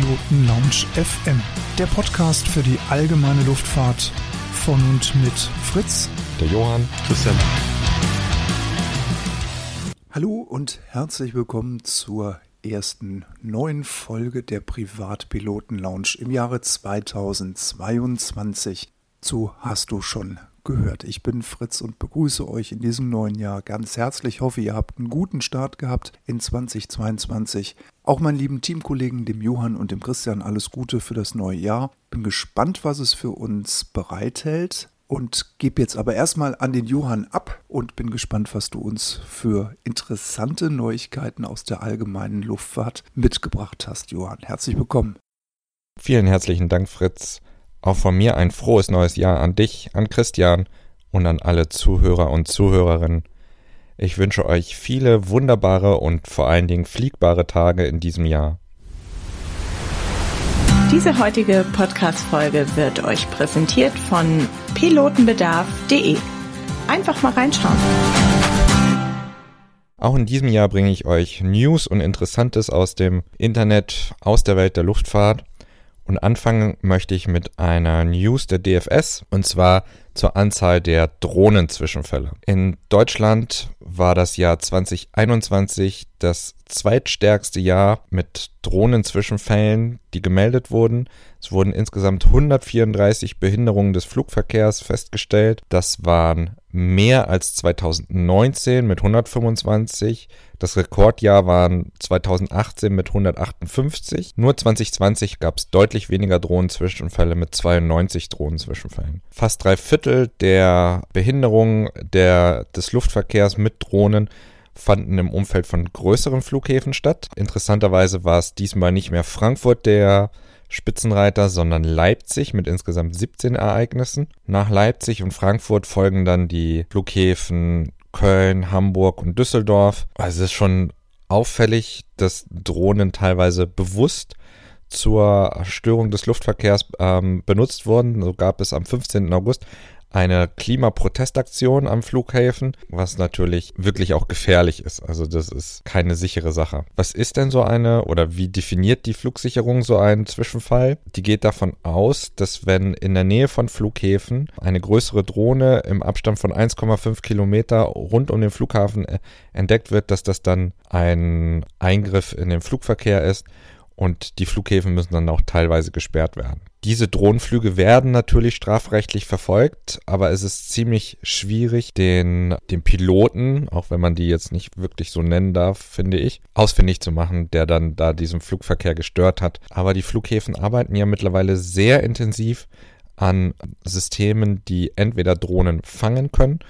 Privatpiloten Lounge FM, der Podcast für die allgemeine Luftfahrt von und mit Fritz, der Johann, Christian. Hallo und herzlich willkommen zur ersten neuen Folge der Privatpiloten Lounge im Jahre 2022 zu Hast du schon gehört. Ich bin Fritz und begrüße euch in diesem neuen Jahr ganz herzlich. Ich hoffe, ihr habt einen guten Start gehabt in 2022. Auch meinen lieben Teamkollegen, dem Johann und dem Christian, alles Gute für das neue Jahr. Bin gespannt, was es für uns bereithält und gebe jetzt aber erstmal an den Johann ab und bin gespannt, was du uns für interessante Neuigkeiten aus der allgemeinen Luftfahrt mitgebracht hast, Johann. Herzlich willkommen. Vielen herzlichen Dank, Fritz. Auch von mir ein frohes neues Jahr an dich, an Christian und an alle Zuhörer und Zuhörerinnen. Ich wünsche euch viele wunderbare und vor allen Dingen fliegbare Tage in diesem Jahr. Diese heutige Podcast-Folge wird euch präsentiert von pilotenbedarf.de. Einfach mal reinschauen. Auch in diesem Jahr bringe ich euch News und Interessantes aus dem Internet, aus der Welt der Luftfahrt. Und anfangen möchte ich mit einer News der DFS und zwar zur Anzahl der Drohnenzwischenfälle. In Deutschland war das Jahr 2021 das zweitstärkste Jahr mit Drohnenzwischenfällen, die gemeldet wurden. Es wurden insgesamt 134 Behinderungen des Flugverkehrs festgestellt. Das waren mehr als 2019 mit 125. Das Rekordjahr waren 2018 mit 158. Nur 2020 gab es deutlich weniger Drohnenzwischenfälle mit 92 Drohnenzwischenfällen. Fast drei Viertel der Behinderungen der, des Luftverkehrs mit Drohnen fanden im Umfeld von größeren Flughäfen statt. Interessanterweise war es diesmal nicht mehr Frankfurt der Spitzenreiter, sondern Leipzig mit insgesamt 17 Ereignissen. Nach Leipzig und Frankfurt folgen dann die Flughäfen Köln, Hamburg und Düsseldorf. Also es ist schon auffällig, dass Drohnen teilweise bewusst zur Störung des Luftverkehrs ähm, benutzt wurden. So gab es am 15. August eine Klimaprotestaktion am Flughäfen, was natürlich wirklich auch gefährlich ist. Also das ist keine sichere Sache. Was ist denn so eine oder wie definiert die Flugsicherung so einen Zwischenfall? Die geht davon aus, dass wenn in der Nähe von Flughäfen eine größere Drohne im Abstand von 1,5 Kilometer rund um den Flughafen äh, entdeckt wird, dass das dann ein Eingriff in den Flugverkehr ist und die Flughäfen müssen dann auch teilweise gesperrt werden. Diese Drohnenflüge werden natürlich strafrechtlich verfolgt, aber es ist ziemlich schwierig, den, den Piloten, auch wenn man die jetzt nicht wirklich so nennen darf, finde ich, ausfindig zu machen, der dann da diesen Flugverkehr gestört hat. Aber die Flughäfen arbeiten ja mittlerweile sehr intensiv an Systemen, die entweder Drohnen fangen können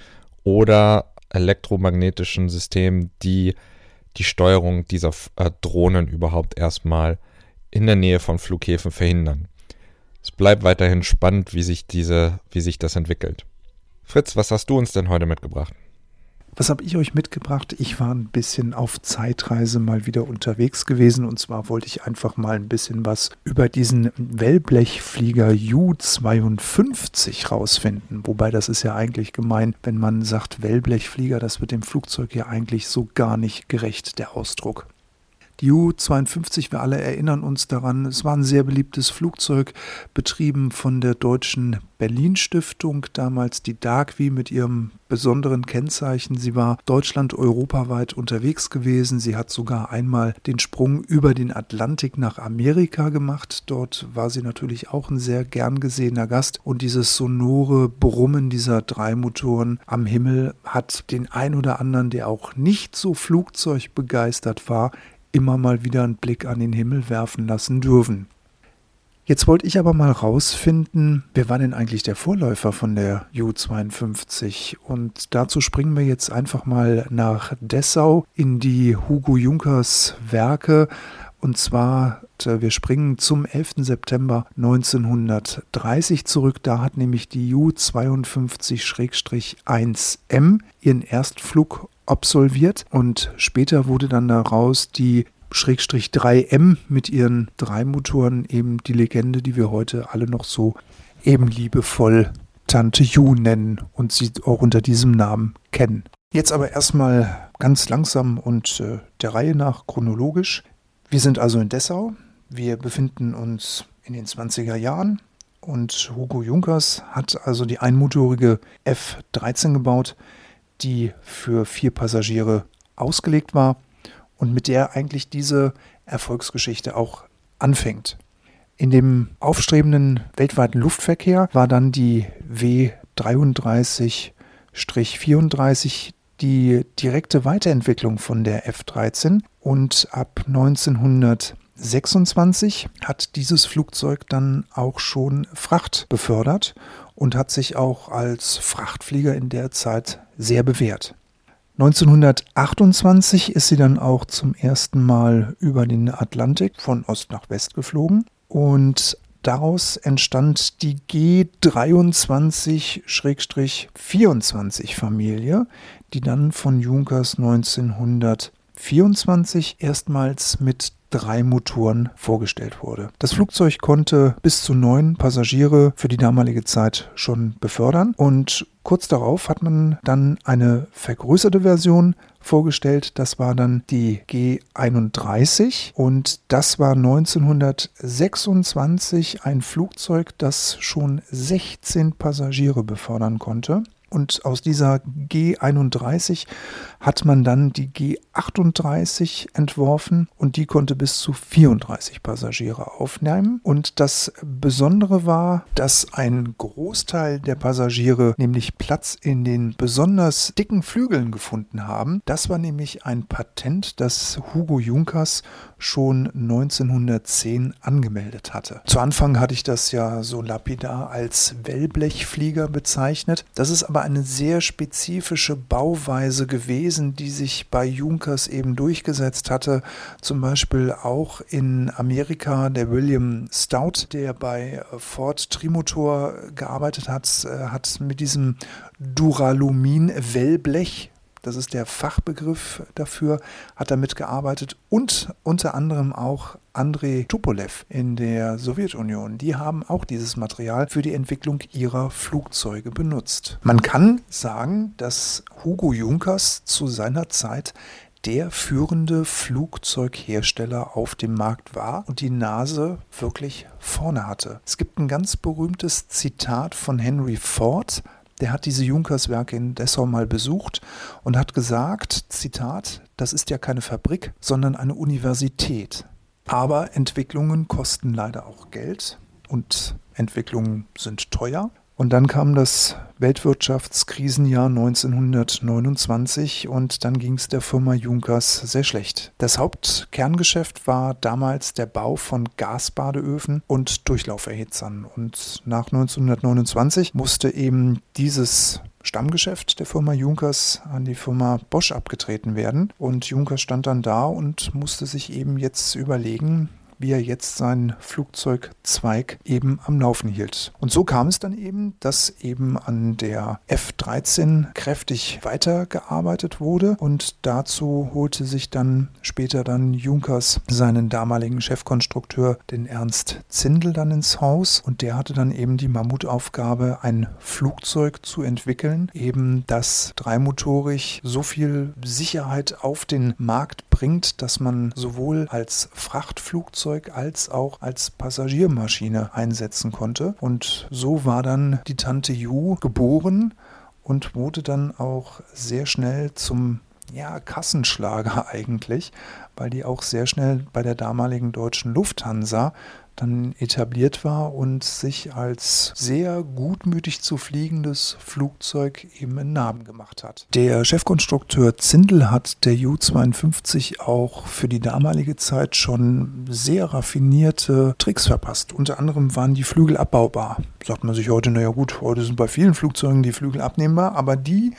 oder elektromagnetischen Systemen, die die Steuerung dieser äh, Drohnen überhaupt erstmal in der Nähe von Flughäfen verhindern. Es bleibt weiterhin spannend, wie sich diese, wie sich das entwickelt. Fritz, was hast du uns denn heute mitgebracht? Was habe ich euch mitgebracht? Ich war ein bisschen auf Zeitreise mal wieder unterwegs gewesen und zwar wollte ich einfach mal ein bisschen was über diesen Wellblechflieger U-52 rausfinden. Wobei das ist ja eigentlich gemein, wenn man sagt Wellblechflieger, das wird dem Flugzeug ja eigentlich so gar nicht gerecht, der Ausdruck. Die U-52, wir alle erinnern uns daran, es war ein sehr beliebtes Flugzeug, betrieben von der deutschen Berlin-Stiftung, damals die Darkvi mit ihrem besonderen Kennzeichen. Sie war Deutschland europaweit unterwegs gewesen. Sie hat sogar einmal den Sprung über den Atlantik nach Amerika gemacht. Dort war sie natürlich auch ein sehr gern gesehener Gast. Und dieses sonore Brummen dieser drei Motoren am Himmel hat den ein oder anderen, der auch nicht so flugzeugbegeistert war, immer mal wieder einen Blick an den Himmel werfen lassen dürfen. Jetzt wollte ich aber mal rausfinden, wer war denn eigentlich der Vorläufer von der U-52? Und dazu springen wir jetzt einfach mal nach Dessau in die Hugo Junkers Werke. Und zwar, äh, wir springen zum 11. September 1930 zurück. Da hat nämlich die U-52-1M ihren Erstflug absolviert und später wurde dann daraus die Schrägstrich 3M mit ihren drei Motoren eben die Legende, die wir heute alle noch so eben liebevoll Tante Ju nennen und sie auch unter diesem Namen kennen. Jetzt aber erstmal ganz langsam und äh, der Reihe nach chronologisch. Wir sind also in Dessau. Wir befinden uns in den 20er Jahren und Hugo Junkers hat also die einmotorige F-13 gebaut, die für vier Passagiere ausgelegt war und mit der eigentlich diese Erfolgsgeschichte auch anfängt. In dem aufstrebenden weltweiten Luftverkehr war dann die W33-34 die direkte Weiterentwicklung von der F-13 und ab 1926 hat dieses Flugzeug dann auch schon Fracht befördert und hat sich auch als Frachtflieger in der Zeit sehr bewährt. 1928 ist sie dann auch zum ersten Mal über den Atlantik von Ost nach West geflogen und daraus entstand die G23-24 Familie, die dann von Junkers 1924 erstmals mit drei Motoren vorgestellt wurde. Das Flugzeug konnte bis zu neun Passagiere für die damalige Zeit schon befördern und kurz darauf hat man dann eine vergrößerte Version vorgestellt. Das war dann die G31 und das war 1926 ein Flugzeug, das schon 16 Passagiere befördern konnte. Und aus dieser G31 hat man dann die G38 entworfen und die konnte bis zu 34 Passagiere aufnehmen. Und das Besondere war, dass ein Großteil der Passagiere nämlich Platz in den besonders dicken Flügeln gefunden haben. Das war nämlich ein Patent, das Hugo Junkers schon 1910 angemeldet hatte. Zu Anfang hatte ich das ja so lapidar als Wellblechflieger bezeichnet. Das ist aber eine sehr spezifische Bauweise gewesen, die sich bei Junkers eben durchgesetzt hatte. Zum Beispiel auch in Amerika der William Stout, der bei Ford Trimotor gearbeitet hat, äh, hat mit diesem Duralumin-Wellblech das ist der Fachbegriff dafür, hat damit gearbeitet und unter anderem auch Andrei Tupolev in der Sowjetunion. Die haben auch dieses Material für die Entwicklung ihrer Flugzeuge benutzt. Man kann sagen, dass Hugo Junkers zu seiner Zeit der führende Flugzeughersteller auf dem Markt war und die Nase wirklich vorne hatte. Es gibt ein ganz berühmtes Zitat von Henry Ford, der hat diese Junkerswerke in Dessau mal besucht und hat gesagt, Zitat, das ist ja keine Fabrik, sondern eine Universität. Aber Entwicklungen kosten leider auch Geld und Entwicklungen sind teuer. Und dann kam das Weltwirtschaftskrisenjahr 1929 und dann ging es der Firma Junkers sehr schlecht. Das Hauptkerngeschäft war damals der Bau von Gasbadeöfen und Durchlauferhitzern. Und nach 1929 musste eben dieses Stammgeschäft der Firma Junkers an die Firma Bosch abgetreten werden. Und Junkers stand dann da und musste sich eben jetzt überlegen, wie er jetzt seinen Flugzeugzweig eben am Laufen hielt. Und so kam es dann eben, dass eben an der F-13 kräftig weitergearbeitet wurde und dazu holte sich dann später dann Junkers seinen damaligen Chefkonstrukteur, den Ernst Zindel, dann ins Haus und der hatte dann eben die Mammutaufgabe, ein Flugzeug zu entwickeln, eben das dreimotorig so viel Sicherheit auf den Markt bringt, dass man sowohl als Frachtflugzeug Flugzeug als auch als Passagiermaschine einsetzen konnte. Und so war dann die Tante Ju geboren und wurde dann auch sehr schnell zum ja, Kassenschlager eigentlich, weil die auch sehr schnell bei der damaligen deutschen Lufthansa dann etabliert war und sich als sehr gutmütig zu fliegendes Flugzeug eben einen Namen gemacht hat. Der Chefkonstrukteur Zindel hat der U-52 auch für die damalige Zeit schon sehr raffinierte Tricks verpasst. Unter anderem waren die Flügel abbaubar. Sagt man sich heute, naja gut, heute sind bei vielen Flugzeugen die Flügel abnehmbar, aber die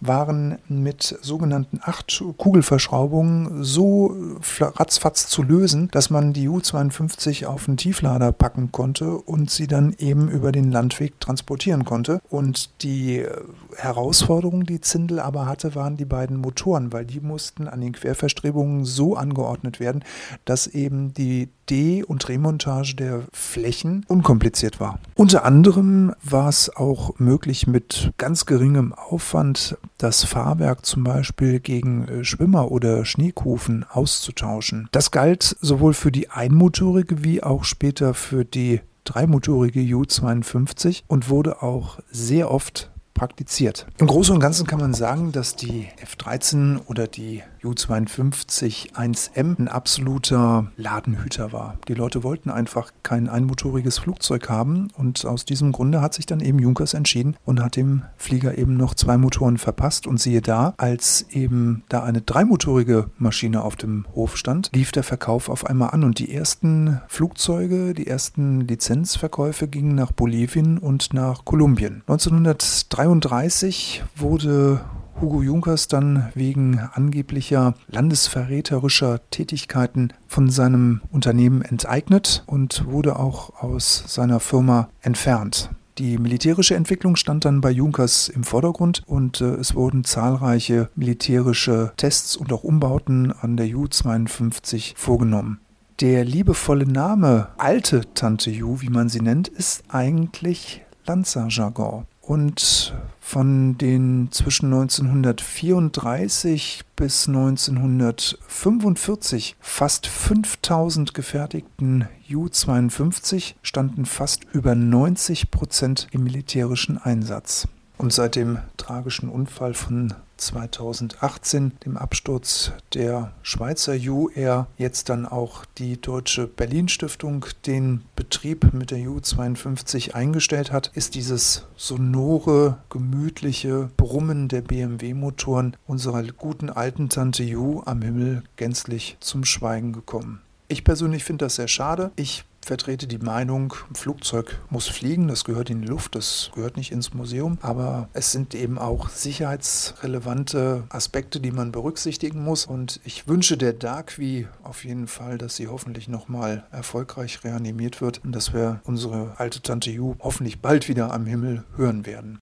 waren mit sogenannten acht Kugelverschraubungen so ratzfatz zu lösen, dass man die U-52 auf ein Tieflader packen konnte und sie dann eben über den Landweg transportieren konnte. Und die äh, Herausforderung, die Zindel aber hatte, waren die beiden Motoren, weil die mussten an den Querverstrebungen so angeordnet werden, dass eben die De- und Remontage der Flächen unkompliziert war. Unter anderem war es auch möglich, mit ganz geringem Aufwand das Fahrwerk zum Beispiel gegen äh, Schwimmer oder Schneekufen auszutauschen. Das galt sowohl für die einmotorige wie auch später für die dreimotorige U52 und wurde auch sehr oft praktiziert. Im Großen und Ganzen kann man sagen, dass die F-13 oder die U-52 1M ein absoluter Ladenhüter war. Die Leute wollten einfach kein einmotoriges Flugzeug haben und aus diesem Grunde hat sich dann eben Junkers entschieden und hat dem Flieger eben noch zwei Motoren verpasst und siehe da, als eben da eine dreimotorige Maschine auf dem Hof stand, lief der Verkauf auf einmal an und die ersten Flugzeuge, die ersten Lizenzverkäufe gingen nach Bolivien und nach Kolumbien. 1903 1933 wurde Hugo Junkers dann wegen angeblicher landesverräterischer Tätigkeiten von seinem Unternehmen enteignet und wurde auch aus seiner Firma entfernt. Die militärische Entwicklung stand dann bei Junkers im Vordergrund und äh, es wurden zahlreiche militärische Tests und auch Umbauten an der Ju-52 vorgenommen. Der liebevolle Name Alte Tante Ju, wie man sie nennt, ist eigentlich Lanzerjargon. Und von den zwischen 1934 bis 1945 fast 5000 gefertigten Ju-52 standen fast über 90 Prozent im militärischen Einsatz. Und seit dem tragischen Unfall von 2018, dem Absturz der Schweizer U-Air, jetzt dann auch die Deutsche Berlin Stiftung den Betrieb mit der U-52 eingestellt hat, ist dieses sonore, gemütliche Brummen der BMW-Motoren unserer guten alten Tante U am Himmel gänzlich zum Schweigen gekommen. Ich persönlich finde das sehr schade. Ich vertrete die Meinung, ein Flugzeug muss fliegen, das gehört in die Luft, das gehört nicht ins Museum, aber es sind eben auch sicherheitsrelevante Aspekte, die man berücksichtigen muss und ich wünsche der Darkvi auf jeden Fall, dass sie hoffentlich nochmal erfolgreich reanimiert wird und dass wir unsere alte Tante Ju hoffentlich bald wieder am Himmel hören werden.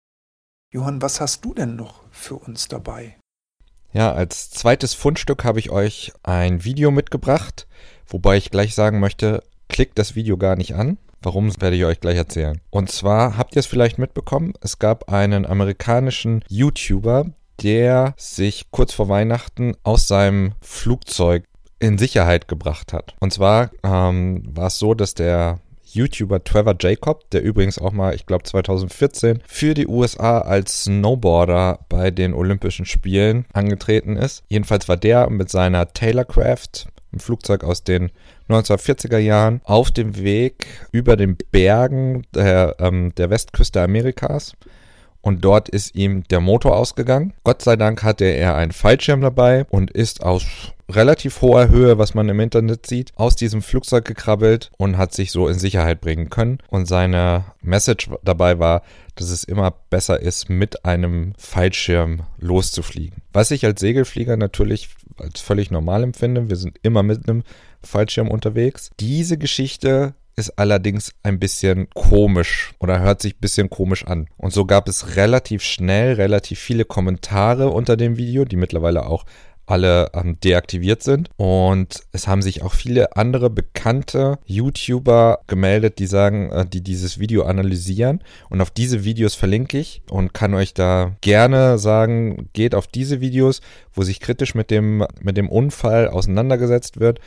Johann, was hast du denn noch für uns dabei? Ja, als zweites Fundstück habe ich euch ein Video mitgebracht, wobei ich gleich sagen möchte, klickt das Video gar nicht an. Warum, werde ich euch gleich erzählen. Und zwar habt ihr es vielleicht mitbekommen, es gab einen amerikanischen YouTuber, der sich kurz vor Weihnachten aus seinem Flugzeug in Sicherheit gebracht hat. Und zwar ähm, war es so, dass der YouTuber Trevor Jacob, der übrigens auch mal, ich glaube 2014, für die USA als Snowboarder bei den Olympischen Spielen angetreten ist. Jedenfalls war der mit seiner Taylorcraft, ein Flugzeug aus den 1940er Jahren auf dem Weg über den Bergen der, ähm, der Westküste Amerikas. Und dort ist ihm der Motor ausgegangen. Gott sei Dank hatte er einen Fallschirm dabei und ist aus relativ hoher Höhe, was man im Internet sieht, aus diesem Flugzeug gekrabbelt und hat sich so in Sicherheit bringen können. Und seine Message dabei war, dass es immer besser ist, mit einem Fallschirm loszufliegen. Was ich als Segelflieger natürlich als völlig normal empfinde. Wir sind immer mit einem Fallschirm unterwegs. Diese Geschichte ist allerdings ein bisschen komisch oder hört sich ein bisschen komisch an. Und so gab es relativ schnell relativ viele Kommentare unter dem Video, die mittlerweile auch alle ähm, deaktiviert sind. Und es haben sich auch viele andere bekannte YouTuber gemeldet, die sagen, äh, die dieses Video analysieren. Und auf diese Videos verlinke ich und kann euch da gerne sagen, geht auf diese Videos, wo sich kritisch mit dem, mit dem Unfall auseinandergesetzt wird.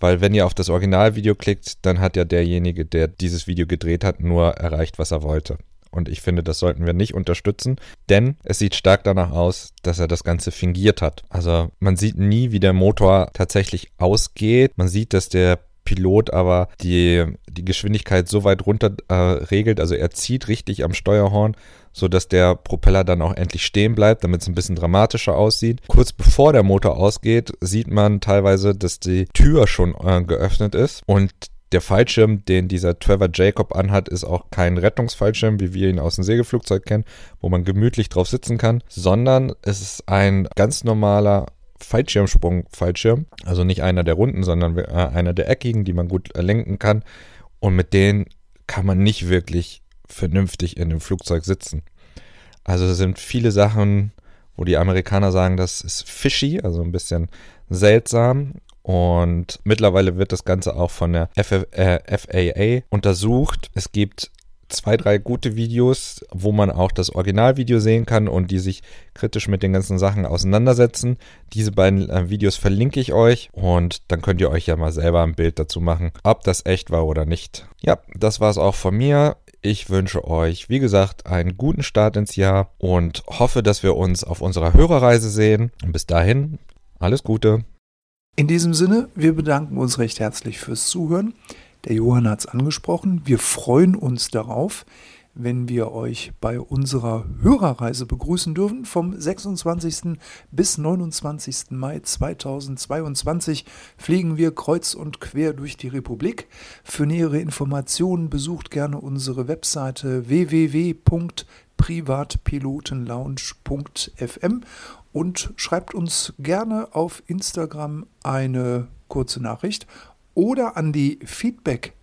Weil wenn ihr auf das Originalvideo klickt, dann hat ja derjenige, der dieses Video gedreht hat, nur erreicht, was er wollte. Und ich finde, das sollten wir nicht unterstützen, denn es sieht stark danach aus, dass er das Ganze fingiert hat. Also man sieht nie, wie der Motor tatsächlich ausgeht. Man sieht, dass der Pilot aber die, die Geschwindigkeit so weit runter äh, regelt, also er zieht richtig am Steuerhorn, sodass der Propeller dann auch endlich stehen bleibt, damit es ein bisschen dramatischer aussieht. Kurz bevor der Motor ausgeht, sieht man teilweise, dass die Tür schon äh, geöffnet ist und der Fallschirm, den dieser Trevor Jacob anhat, ist auch kein Rettungsfallschirm, wie wir ihn aus dem Segelflugzeug kennen, wo man gemütlich drauf sitzen kann, sondern es ist ein ganz normaler Fallschirmsprung-Fallschirm. Also nicht einer der runden, sondern äh, einer der eckigen, die man gut lenken kann und mit denen kann man nicht wirklich vernünftig in dem Flugzeug sitzen. Also es sind viele Sachen, wo die Amerikaner sagen, das ist fishy, also ein bisschen seltsam. Und mittlerweile wird das Ganze auch von der F äh, FAA untersucht. Es gibt zwei, drei gute Videos, wo man auch das Originalvideo sehen kann und die sich kritisch mit den ganzen Sachen auseinandersetzen. Diese beiden äh, Videos verlinke ich euch und dann könnt ihr euch ja mal selber ein Bild dazu machen, ob das echt war oder nicht. Ja, das war es auch von mir. Ich wünsche euch, wie gesagt, einen guten Start ins Jahr und hoffe, dass wir uns auf unserer Hörerreise sehen. Und bis dahin, alles Gute. In diesem Sinne, wir bedanken uns recht herzlich fürs Zuhören. Der Johann hat es angesprochen. Wir freuen uns darauf, wenn wir euch bei unserer Hörerreise begrüßen dürfen. Vom 26. bis 29. Mai 2022 fliegen wir kreuz und quer durch die Republik. Für nähere Informationen besucht gerne unsere Webseite www.privatpilotenlounge.fm und schreibt uns gerne auf Instagram eine kurze Nachricht oder an die feedback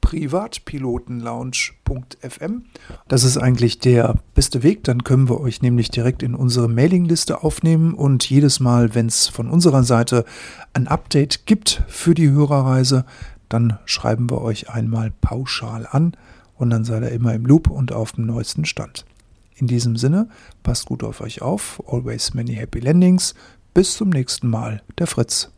privatpilotenlounge.fm. Das ist eigentlich der beste Weg, dann können wir euch nämlich direkt in unsere Mailingliste aufnehmen und jedes Mal, wenn es von unserer Seite ein Update gibt für die Hörerreise, dann schreiben wir euch einmal pauschal an und dann seid ihr immer im Loop und auf dem neuesten Stand. In diesem Sinne, passt gut auf euch auf, always many happy landings, bis zum nächsten Mal, der Fritz.